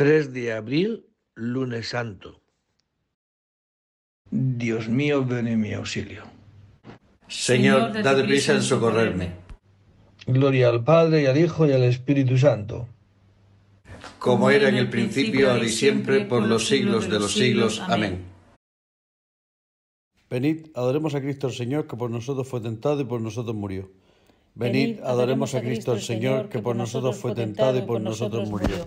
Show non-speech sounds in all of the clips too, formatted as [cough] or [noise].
3 de abril, lunes santo. Dios mío, ven en mi auxilio. Señor, date prisa en socorrerme. Gloria al Padre y al Hijo y al Espíritu Santo. Como era en el principio, ahora y siempre, por los siglos de los siglos. Amén. Venid, adoremos a Cristo el Señor, que por nosotros fue tentado y por nosotros murió. Venid, adoremos a Cristo el Señor, que por nosotros fue tentado y por nosotros murió.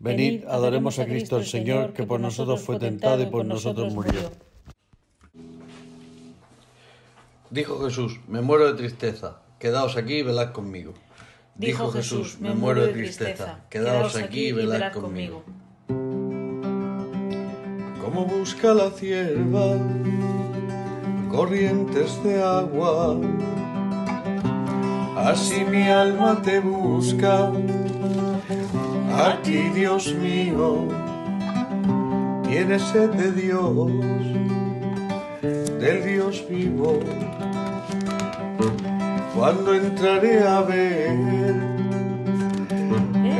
Venid, adoremos a Cristo el Señor, que por nosotros fue tentado y por nosotros murió. Dijo Jesús, me muero de tristeza, quedaos aquí y velad conmigo. Dijo Jesús, me muero de tristeza, quedaos aquí y velad conmigo. Como busca la cierva corrientes de agua, así mi alma te busca. A ti, Dios mío, tienes sed de Dios, del Dios vivo. Cuando entraré a ver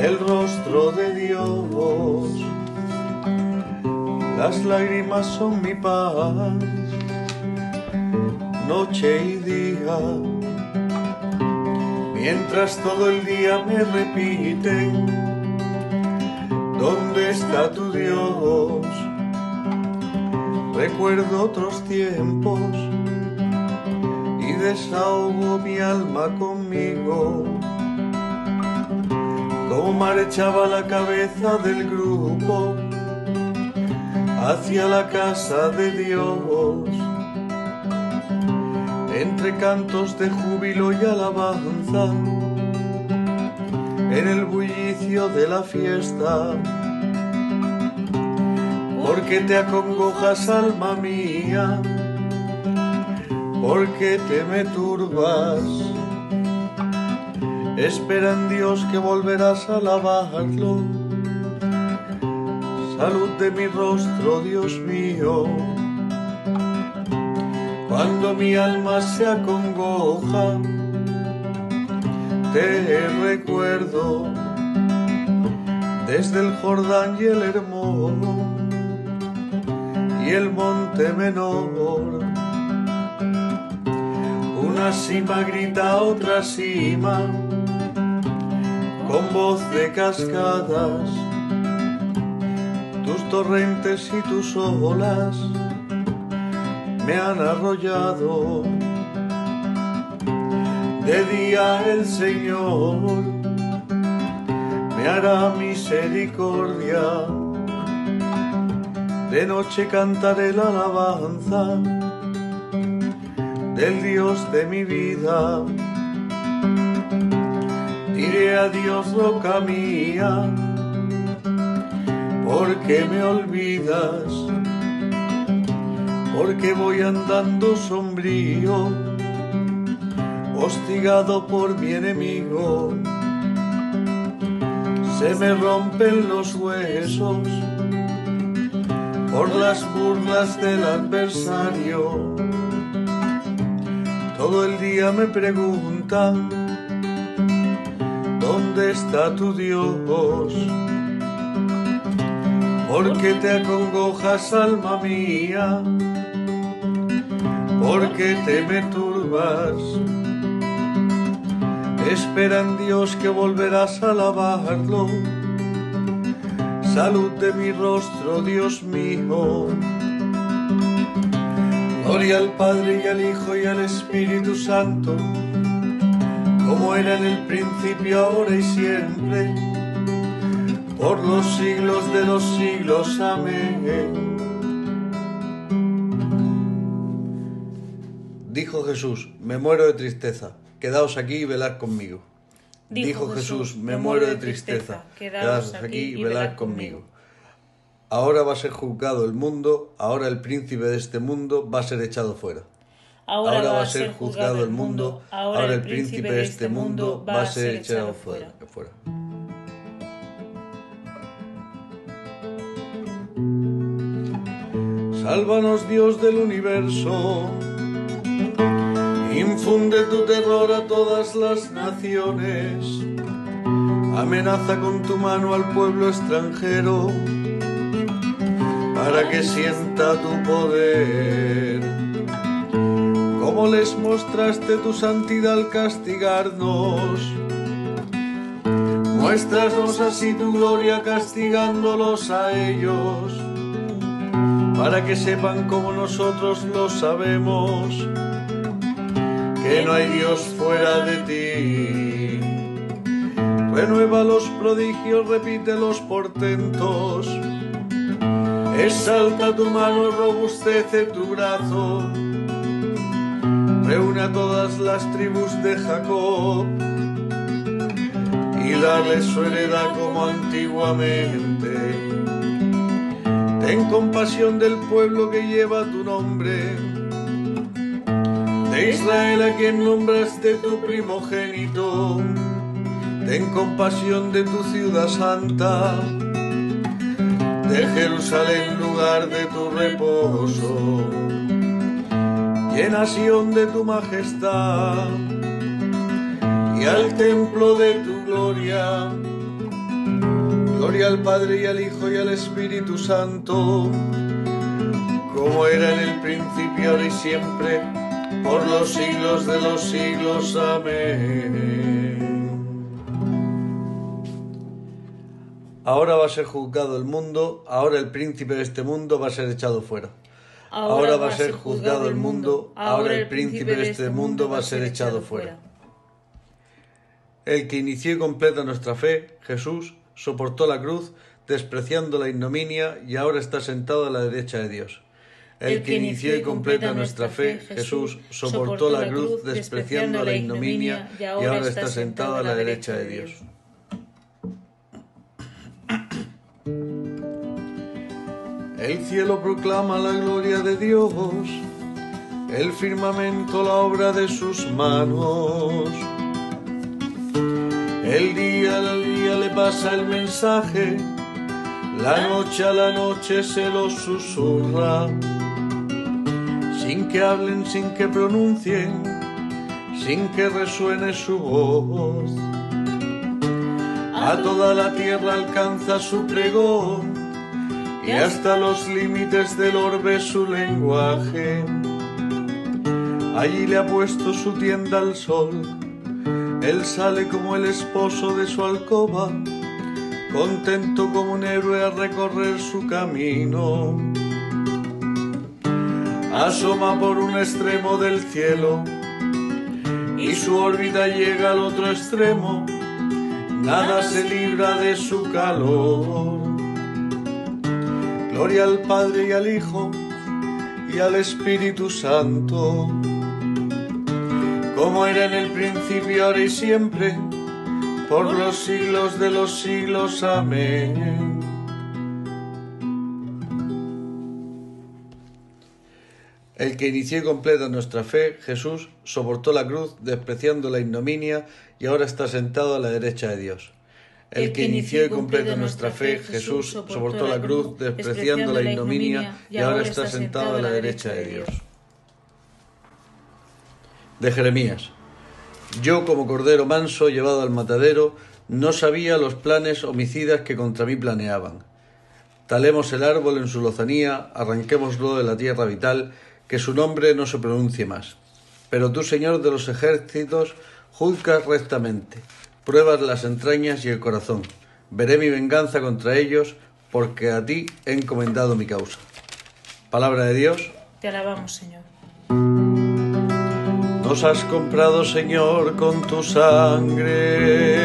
el rostro de Dios, las lágrimas son mi paz, noche y día. Mientras todo el día me repiten, ¿dónde está tu Dios? Recuerdo otros tiempos y desahogo mi alma conmigo. Como marchaba la cabeza del grupo hacia la casa de Dios. Entre cantos de júbilo y alabanza, en el bullicio de la fiesta. Porque te acongojas, alma mía, porque te me turbas. Espera en Dios que volverás a alabarlo salud de mi rostro, Dios mío. Cuando mi alma se acongoja, te recuerdo desde el Jordán y el Hermón y el Monte Menor. Una cima grita otra cima, con voz de cascadas, tus torrentes y tus olas me han arrollado. De día el Señor me hará misericordia, de noche cantaré la alabanza del Dios de mi vida. Diré a Dios roca mía, porque me olvidas, porque voy andando sombrío, hostigado por mi enemigo. Se me rompen los huesos por las burlas del adversario. Todo el día me preguntan, ¿dónde está tu Dios? ¿Por qué te acongojas, alma mía? ¿Por qué te me turbas? Espera en Dios que volverás a alabarlo. Salud de mi rostro, Dios mío. Gloria al Padre y al Hijo y al Espíritu Santo, como era en el principio, ahora y siempre, por los siglos de los siglos. Amén. Dijo Jesús, me muero de tristeza, quedaos aquí y velad conmigo. Dijo Jesús, me muero de tristeza, quedaos aquí y velad conmigo. Ahora va a ser juzgado el mundo, ahora el príncipe de este mundo va a ser echado fuera. Ahora, va a ser juzgado el mundo, ahora el príncipe de este mundo va a ser echado fuera. fuera. Sálvanos Dios del universo, infunde tu terror a todas las naciones, amenaza con tu mano al pueblo extranjero, para que sienta tu poder. Como les mostraste tu santidad al castigarnos, muéstranos así tu gloria castigándolos a ellos para que sepan como nosotros lo sabemos, que no hay Dios fuera de ti. Renueva los prodigios, repite los portentos, exalta tu mano, robustece tu brazo, reúne a todas las tribus de Jacob y dale su heredad como antiguamente. Ten compasión del pueblo que lleva tu nombre, Israel a quien nombraste tu primogénito. Ten compasión de tu ciudad santa, de Jerusalén lugar de tu reposo. Llena Sión de tu majestad y al templo de tu gloria. Gloria al Padre y al Hijo y al Espíritu Santo, como era en el principio, ahora y siempre, por los siglos de los siglos. Amén. Ahora va a ser juzgado el mundo, ahora el príncipe de este mundo va a ser echado fuera. Ahora va a ser juzgado el mundo, ahora el príncipe de este mundo va a ser echado fuera. El que inició y completa nuestra fe, Jesús, soportó la cruz, despreciando la ignominia, y ahora está sentado a la derecha de Dios. El que inició y completa nuestra fe, Jesús, soportó la cruz, despreciando la ignominia, y ahora está sentado a la derecha de Dios. El cielo proclama la gloria de Dios, el firmamento la obra de sus manos. El día al día le pasa el mensaje, la noche a la noche se lo susurra, sin que hablen, sin que pronuncien, sin que resuene su voz. A toda la tierra alcanza su pregón y hasta los límites del orbe su lenguaje. Allí le ha puesto su tienda al sol Él sale como el esposo de su alcoba, contento como un héroe a recorrer su camino. Asoma por un extremo del cielo y su órbita llega al otro extremo, nada se libra de su calor. Gloria al Padre y al Hijo y al Espíritu Santo, como era en el principio, ahora y siempre, por los siglos de los siglos. Amén. El que inició y completa nuestra fe, Jesús, soportó la cruz, despreciando la ignominia, y ahora está sentado a la derecha de Dios. El que inició y completa nuestra fe, Jesús, soportó la cruz, despreciando la ignominia, y ahora está sentado a la derecha de Dios. De Jeremías. Yo, como cordero manso llevado al matadero, no sabía los planes homicidas que contra mí planeaban. Talemos el árbol en su lozanía, arranquémoslo de la tierra vital, que su nombre no se pronuncie más. Pero tú, Señor de los ejércitos, juzgas rectamente pruebas las entrañas y el corazón. Veré mi venganza contra ellos, porque a ti he encomendado mi causa. Palabra de Dios. Te alabamos, Señor. Nos has comprado, Señor, con tu sangre.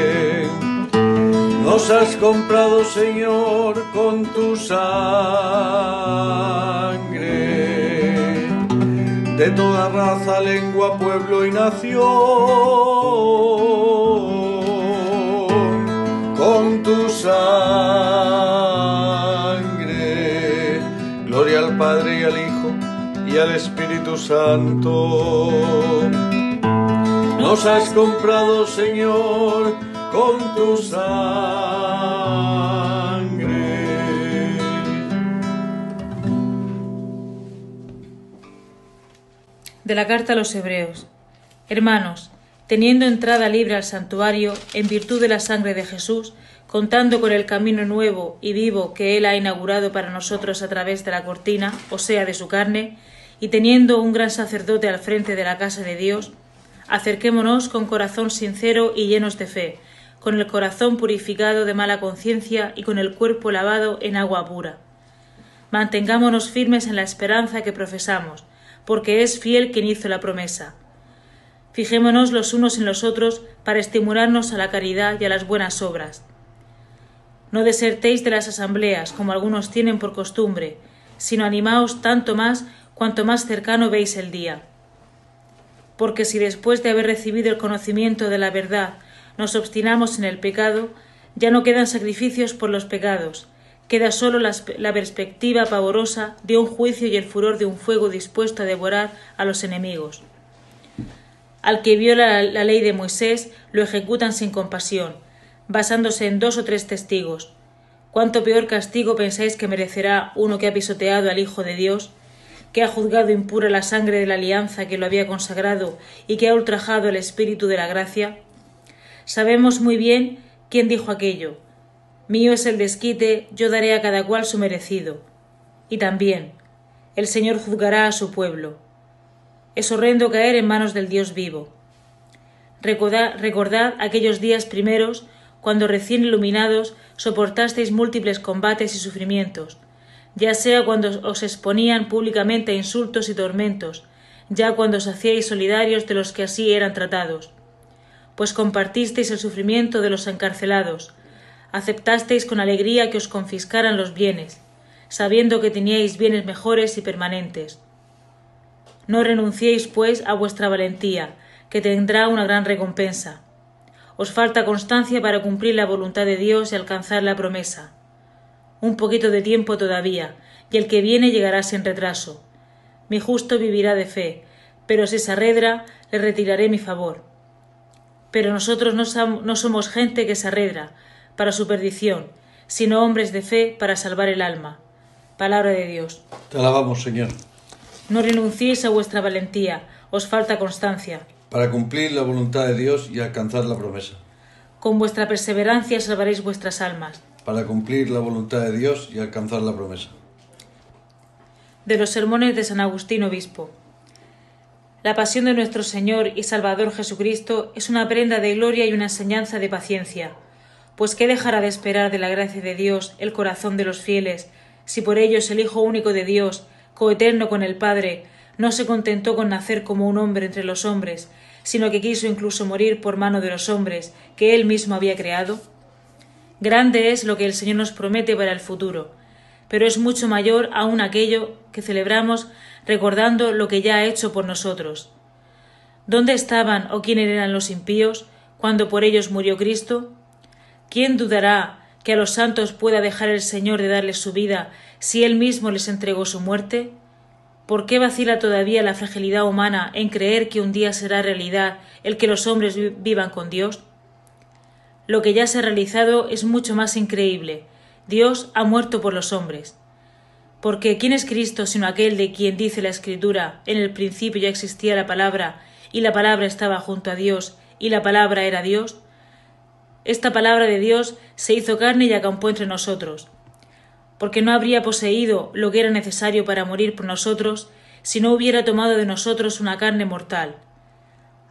Nos has comprado, Señor, con tu sangre. De toda raza, lengua, pueblo y nación con tu sangre. Gloria al Padre y al Hijo y al Espíritu Santo. Nos has comprado, Señor, con tu sangre. De la carta a los Hebreos. Hermanos, teniendo entrada libre al santuario en virtud de la sangre de Jesús, contando con el camino nuevo y vivo que Él ha inaugurado para nosotros a través de la cortina, o sea, de su carne, y teniendo un gran sacerdote al frente de la casa de Dios, acerquémonos con corazón sincero y llenos de fe, con el corazón purificado de mala conciencia y con el cuerpo lavado en agua pura. Mantengámonos firmes en la esperanza que profesamos, porque es fiel quien hizo la promesa Fijémonos los unos en los otros para estimularnos a la caridad y a las buenas obras. No desertéis de las asambleas, como algunos tienen por costumbre, sino animaos tanto más cuanto más cercano veis el día. Porque si después de haber recibido el conocimiento de la verdad nos obstinamos en el pecado, ya no quedan sacrificios por los pecados, queda sólo la, la, perspectiva pavorosa de un juicio y el furor de un fuego dispuesto a devorar a los enemigos. Al que viola la ley de Moisés lo ejecutan sin compasión, basándose en dos o tres testigos. ¿Cuánto peor castigo pensáis que merecerá uno que ha pisoteado al Hijo de Dios, que ha juzgado impura la sangre de la alianza que lo había consagrado y que ha ultrajado el espíritu de la gracia? Sabemos muy bien quién dijo aquello. Mío es el desquite, yo daré a cada cual su merecido. Y también, el Señor juzgará a su pueblo es horrendo caer en manos del Dios vivo. Recordad, aquellos días primeros, cuando recién iluminados soportasteis múltiples combates y sufrimientos, ya sea cuando os exponían públicamente a insultos y tormentos, ya cuando os hacíais solidarios de los que así eran tratados, pues compartisteis el sufrimiento de los encarcelados, aceptasteis con alegría que os confiscaran los bienes, sabiendo que teníais bienes mejores y permanentes, no renunciéis, pues, a vuestra valentía, que tendrá una gran recompensa. Os falta constancia para cumplir la voluntad de Dios y alcanzar la promesa. Un poquito de tiempo todavía, y el que viene llegará sin retraso. Mi justo vivirá de fe, pero si se arredra, le retiraré mi favor. Pero nosotros no, somos gente que se arredra para su perdición, sino hombres de fe para salvar el alma. Palabra de Dios. Te alabamos, Señor. No renunciéis a vuestra valentía, os falta constancia. Para cumplir la voluntad de Dios y alcanzar la promesa. Con vuestra perseverancia salvaréis vuestras almas. Para cumplir la voluntad de Dios y alcanzar la promesa. De los sermones de San Agustín Obispo. La pasión de nuestro Señor y Salvador Jesucristo es una prenda de gloria y una enseñanza de paciencia. Pues ¿qué dejará de esperar de la gracia de Dios el corazón de los fieles, si por ellos el Hijo único de Dios, coeterno con el Padre, no se contentó con nacer como un hombre entre los hombres, sino que quiso incluso morir por mano de los hombres que él mismo había creado? Grande es lo que el Señor nos promete para el futuro, pero es mucho mayor aún aquello que celebramos recordando lo que ya ha hecho por nosotros. ¿Dónde estaban o quién eran los impíos cuando por ellos murió Cristo? ¿Quién dudará que a los santos pueda dejar el Señor de darles su vida si Él mismo les entregó su muerte? ¿Por qué vacila todavía la fragilidad humana en creer que un día será realidad el que los hombres vivan con Dios? Lo que ya se ha realizado es mucho más increíble. Dios ha muerto por los hombres. Porque ¿quién es Cristo sino aquel de quien dice la Escritura en el principio ya existía la palabra, y la palabra estaba junto a Dios, y la palabra era Dios? Esta palabra de Dios se hizo carne y acampó entre nosotros. Porque no habría poseído lo que era necesario para morir por nosotros si no hubiera tomado de nosotros una carne mortal.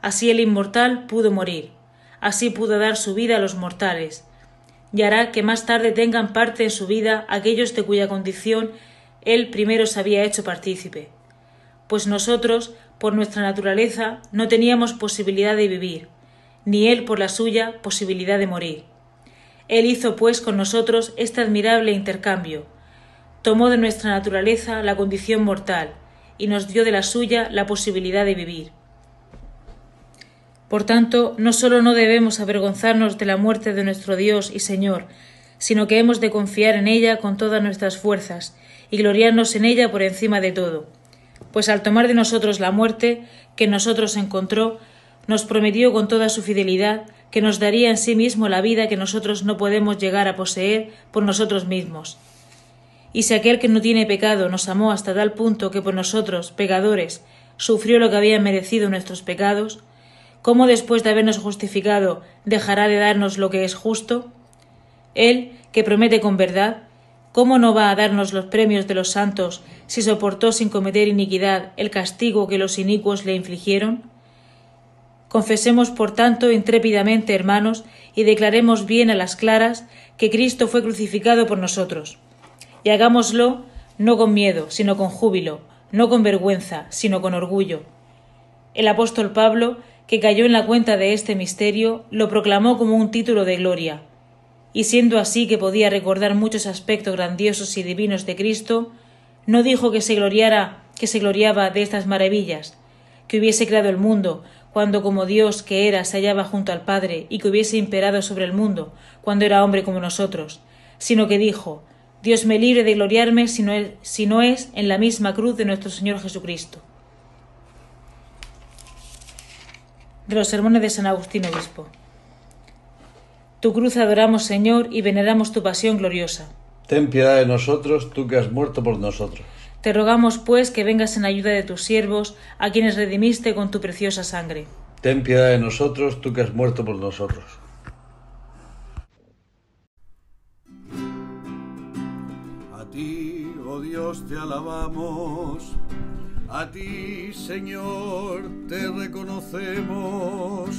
Así el inmortal pudo morir, así pudo dar su vida a los mortales, y hará que más tarde tengan parte en su vida aquellos de cuya condición él primero se había hecho partícipe. Pues nosotros, por nuestra naturaleza, no teníamos posibilidad de vivir, ni él por la suya posibilidad de morir. Él hizo pues con nosotros este admirable intercambio. Tomó de nuestra naturaleza la condición mortal y nos dio de la suya la posibilidad de vivir. Por tanto, no sólo no debemos avergonzarnos de la muerte de nuestro Dios y Señor, sino que hemos de confiar en ella con todas nuestras fuerzas y gloriarnos en ella por encima de todo. Pues al tomar de nosotros la muerte que nosotros encontró, nos prometió con toda su fidelidad que nos daría en sí mismo la vida que nosotros no podemos llegar a poseer por nosotros mismos. Y si aquel que no tiene pecado nos amó hasta tal punto que por nosotros, pecadores, sufrió lo que habían merecido nuestros pecados, ¿cómo después de habernos justificado dejará de darnos lo que es justo? Él, que promete con verdad, ¿cómo no va a darnos los premios de los santos si soportó sin cometer iniquidad el castigo que los inicuos le infligieron? Confesemos, por tanto, intrépidamente, hermanos, y declaremos bien a las claras que Cristo fue crucificado por nosotros. Y hagámoslo no con miedo, sino con júbilo, no con vergüenza, sino con orgullo. El apóstol Pablo, que cayó en la cuenta de este misterio, lo proclamó como un título de gloria, y siendo así que podía recordar muchos aspectos grandiosos y divinos de Cristo, no dijo que se gloriara, que se gloriaba de estas maravillas, que hubiese creado el mundo, cuando como Dios que era se hallaba junto al Padre y que hubiese imperado sobre el mundo, cuando era hombre como nosotros, sino que dijo, Dios me libre de gloriarme si no es, si no es en la misma cruz de nuestro Señor Jesucristo. De los sermones de San Agustín Obispo. Tu cruz adoramos, Señor, y veneramos tu pasión gloriosa. Ten piedad de nosotros, tú que has muerto por nosotros. Te rogamos, pues, que vengas en ayuda de tus siervos, a quienes redimiste con tu preciosa sangre. Ten piedad de nosotros, tú que has muerto por nosotros. A ti, oh Dios, te alabamos. A ti, Señor, te reconocemos.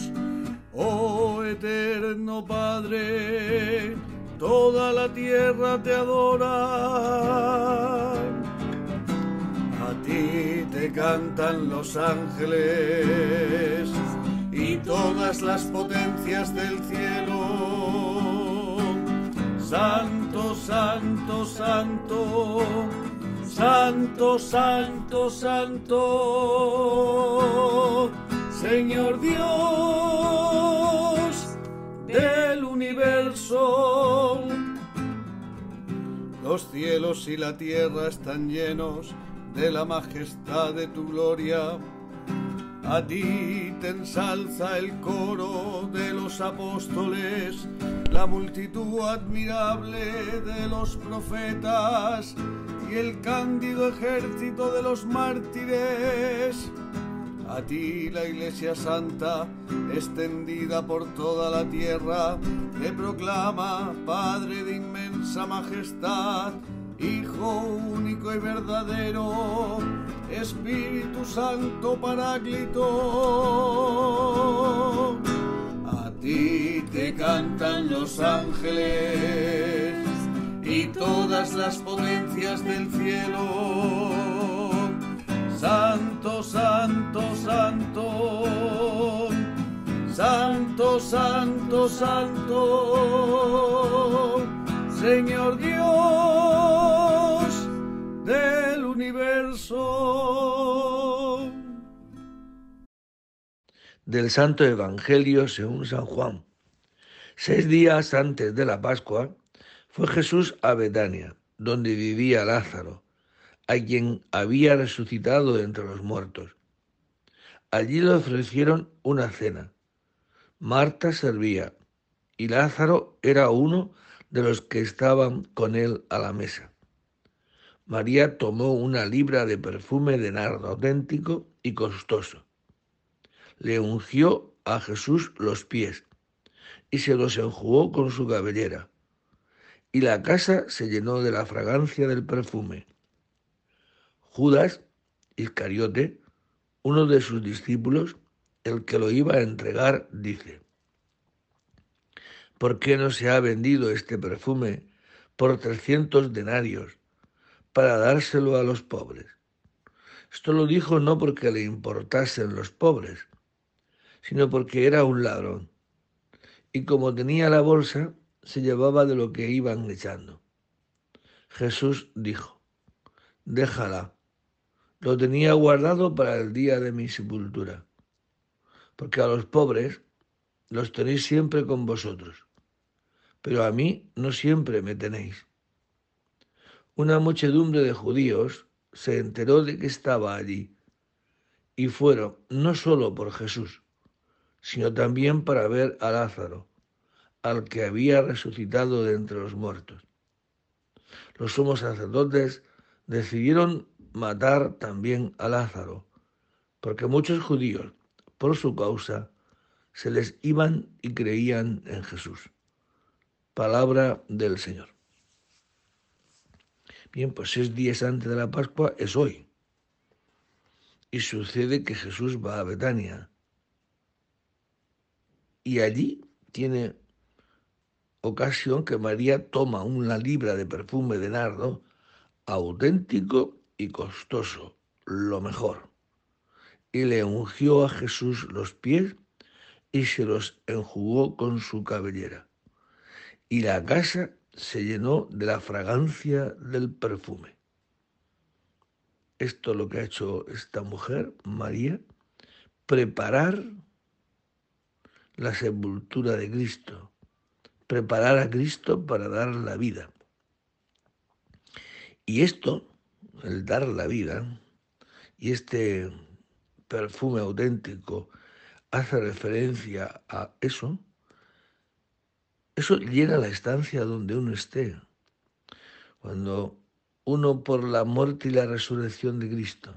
Oh eterno Padre, toda la tierra te adora cantan los ángeles y todas las potencias del cielo. Santo, santo, santo, santo, santo, santo, Señor Dios del universo. Los cielos y la tierra están llenos de la majestad de tu gloria. A ti te ensalza el coro de los apóstoles, la multitud admirable de los profetas y el cándido ejército de los mártires. A ti la Iglesia Santa, extendida por toda la tierra, te proclama, Padre de inmensa majestad, Hijo único y verdadero, Espíritu Santo Paráclito. A ti te cantan los ángeles y todas las potencias del cielo. Santo, santo, santo. Santo, santo, santo. Señor Dios del universo. Del Santo Evangelio según San Juan. Seis días antes de la Pascua fue Jesús a Betania, donde vivía Lázaro, a quien había resucitado entre los muertos. Allí le ofrecieron una cena. Marta servía y Lázaro era uno de los que estaban con él a la mesa. María tomó una libra de perfume de nardo auténtico y costoso. Le ungió a Jesús los pies y se los enjugó con su cabellera. Y la casa se llenó de la fragancia del perfume. Judas Iscariote, uno de sus discípulos, el que lo iba a entregar, dice, ¿Por qué no se ha vendido este perfume por trescientos denarios para dárselo a los pobres? Esto lo dijo no porque le importasen los pobres, sino porque era un ladrón. Y como tenía la bolsa, se llevaba de lo que iban echando. Jesús dijo, déjala, lo tenía guardado para el día de mi sepultura, porque a los pobres los tenéis siempre con vosotros pero a mí no siempre me tenéis. Una muchedumbre de judíos se enteró de que estaba allí y fueron no solo por Jesús, sino también para ver a Lázaro, al que había resucitado de entre los muertos. Los sumos sacerdotes decidieron matar también a Lázaro, porque muchos judíos, por su causa, se les iban y creían en Jesús. Palabra del Señor. Bien, pues seis días antes de la Pascua es hoy. Y sucede que Jesús va a Betania. Y allí tiene ocasión que María toma una libra de perfume de nardo auténtico y costoso, lo mejor, y le ungió a Jesús los pies y se los enjugó con su cabellera y la casa se llenó de la fragancia del perfume. Esto es lo que ha hecho esta mujer, María, preparar la sepultura de Cristo, preparar a Cristo para dar la vida. Y esto, el dar la vida, y este perfume auténtico hace referencia a eso, eso llena la estancia donde uno esté. Cuando uno por la muerte y la resurrección de Cristo,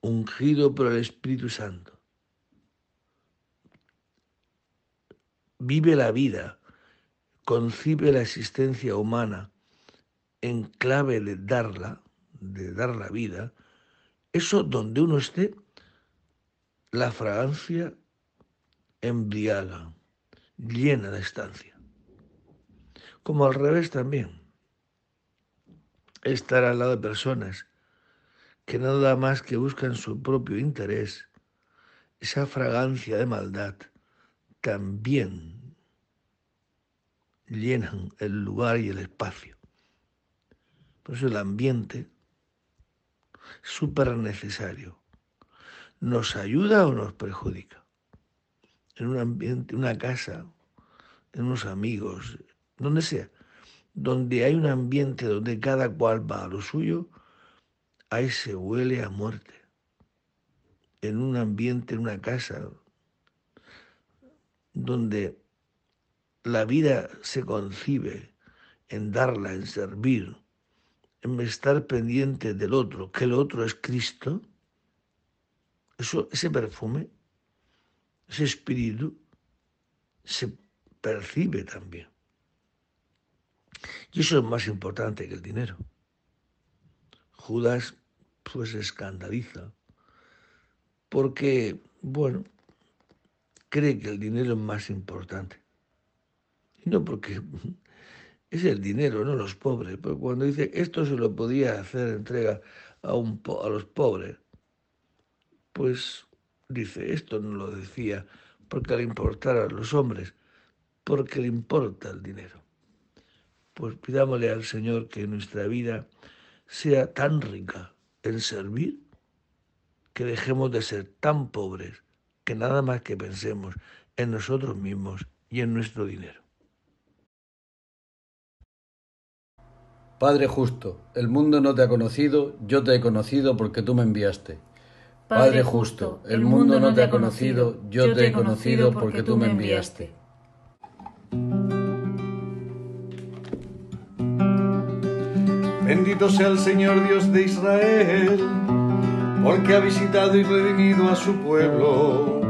ungido por el Espíritu Santo, vive la vida, concibe la existencia humana en clave de darla, de dar la vida, eso donde uno esté, la fragancia embriaga llena la estancia. Como al revés también. Estar al lado de personas que nada más que buscan su propio interés, esa fragancia de maldad, también llenan el lugar y el espacio. Por eso el ambiente súper necesario. ¿Nos ayuda o nos perjudica? En un ambiente, una casa, en unos amigos, donde sea, donde hay un ambiente donde cada cual va a lo suyo, ahí se huele a muerte. En un ambiente, en una casa, donde la vida se concibe en darla, en servir, en estar pendiente del otro, que el otro es Cristo, eso, ese perfume ese espíritu se percibe también. Y eso es más importante que el dinero. Judas pues escandaliza porque, bueno, cree que el dinero es más importante. Y no porque [laughs] es el dinero, no los pobres. Pero cuando dice esto se lo podía hacer entrega a, un, a los pobres, pues dice esto no lo decía porque le importara a los hombres, porque le importa el dinero. Pues pidámosle al Señor que nuestra vida sea tan rica en servir que dejemos de ser tan pobres que nada más que pensemos en nosotros mismos y en nuestro dinero. Padre justo, el mundo no te ha conocido, yo te he conocido porque tú me enviaste. Padre justo, el mundo no te ha conocido, yo te he conocido porque tú me enviaste. Bendito sea el Señor Dios de Israel, porque ha visitado y redimido a su pueblo,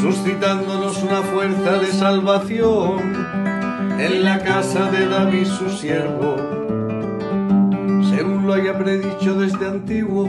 suscitándonos una fuerza de salvación en la casa de David su siervo, según lo haya predicho desde antiguo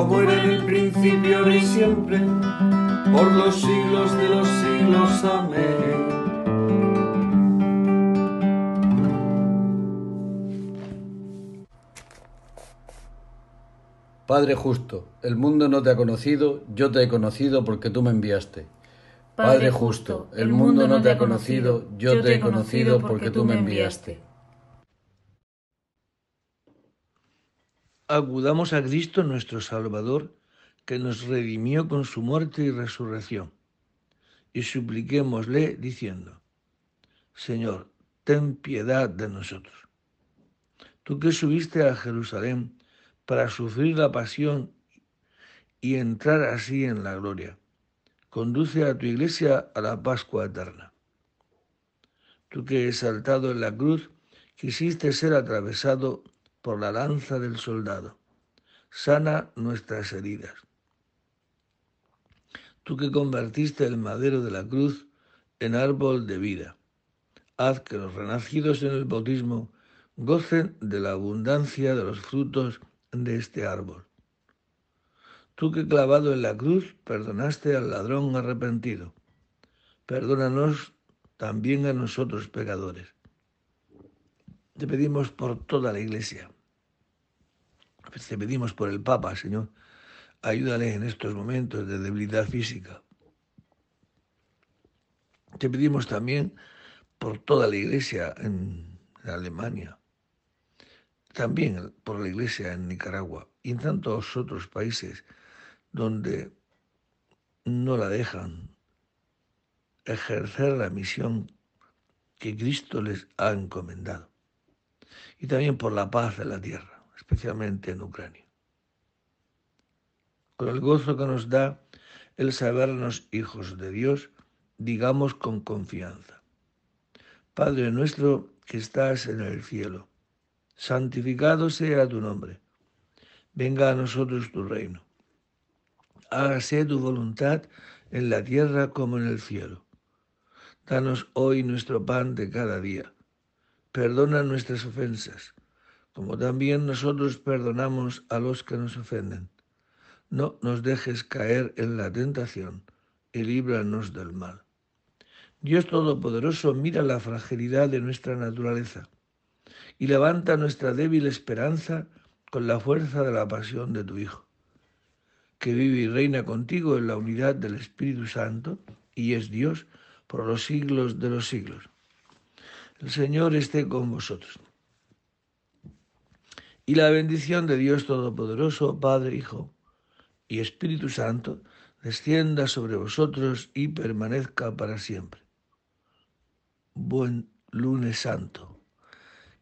como era en el principio, ahora y siempre, por los siglos de los siglos. Amén. Padre justo, el mundo no te ha conocido, yo te he conocido porque tú me enviaste. Padre justo, el mundo no te ha conocido, yo te he conocido porque tú me enviaste. Acudamos a Cristo nuestro Salvador, que nos redimió con su muerte y resurrección, y supliquémosle diciendo, Señor, ten piedad de nosotros. Tú que subiste a Jerusalén para sufrir la pasión y entrar así en la gloria, conduce a tu iglesia a la Pascua eterna. Tú que exaltado en la cruz quisiste ser atravesado por la lanza del soldado. Sana nuestras heridas. Tú que convertiste el madero de la cruz en árbol de vida, haz que los renacidos en el bautismo gocen de la abundancia de los frutos de este árbol. Tú que clavado en la cruz perdonaste al ladrón arrepentido, perdónanos también a nosotros pecadores te pedimos por toda la iglesia. Te pedimos por el Papa, Señor. Ayúdale en estos momentos de debilidad física. Te pedimos también por toda la iglesia en Alemania, también por la iglesia en Nicaragua y en tantos otros países donde no la dejan ejercer la misión que Cristo les ha encomendado y también por la paz de la tierra, especialmente en Ucrania. Con el gozo que nos da el sabernos hijos de Dios, digamos con confianza, Padre nuestro que estás en el cielo, santificado sea tu nombre. Venga a nosotros tu reino. Hágase tu voluntad en la tierra como en el cielo. Danos hoy nuestro pan de cada día. Perdona nuestras ofensas, como también nosotros perdonamos a los que nos ofenden. No nos dejes caer en la tentación y líbranos del mal. Dios Todopoderoso mira la fragilidad de nuestra naturaleza y levanta nuestra débil esperanza con la fuerza de la pasión de tu Hijo, que vive y reina contigo en la unidad del Espíritu Santo y es Dios por los siglos de los siglos. El Señor esté con vosotros. Y la bendición de Dios Todopoderoso, Padre, Hijo y Espíritu Santo, descienda sobre vosotros y permanezca para siempre. Buen lunes santo.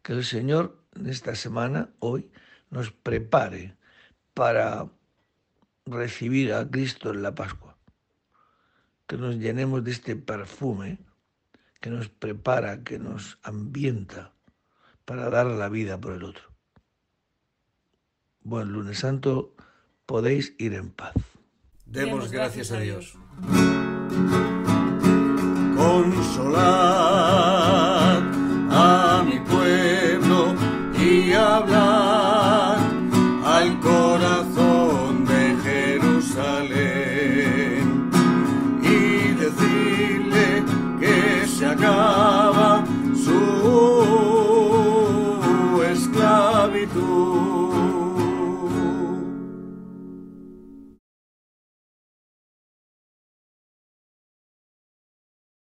Que el Señor esta semana, hoy, nos prepare para recibir a Cristo en la Pascua. Que nos llenemos de este perfume que nos prepara, que nos ambienta para dar la vida por el otro. Buen lunes santo, podéis ir en paz. Demos gracias a Dios. Consolad a mi pueblo y corazón acaba su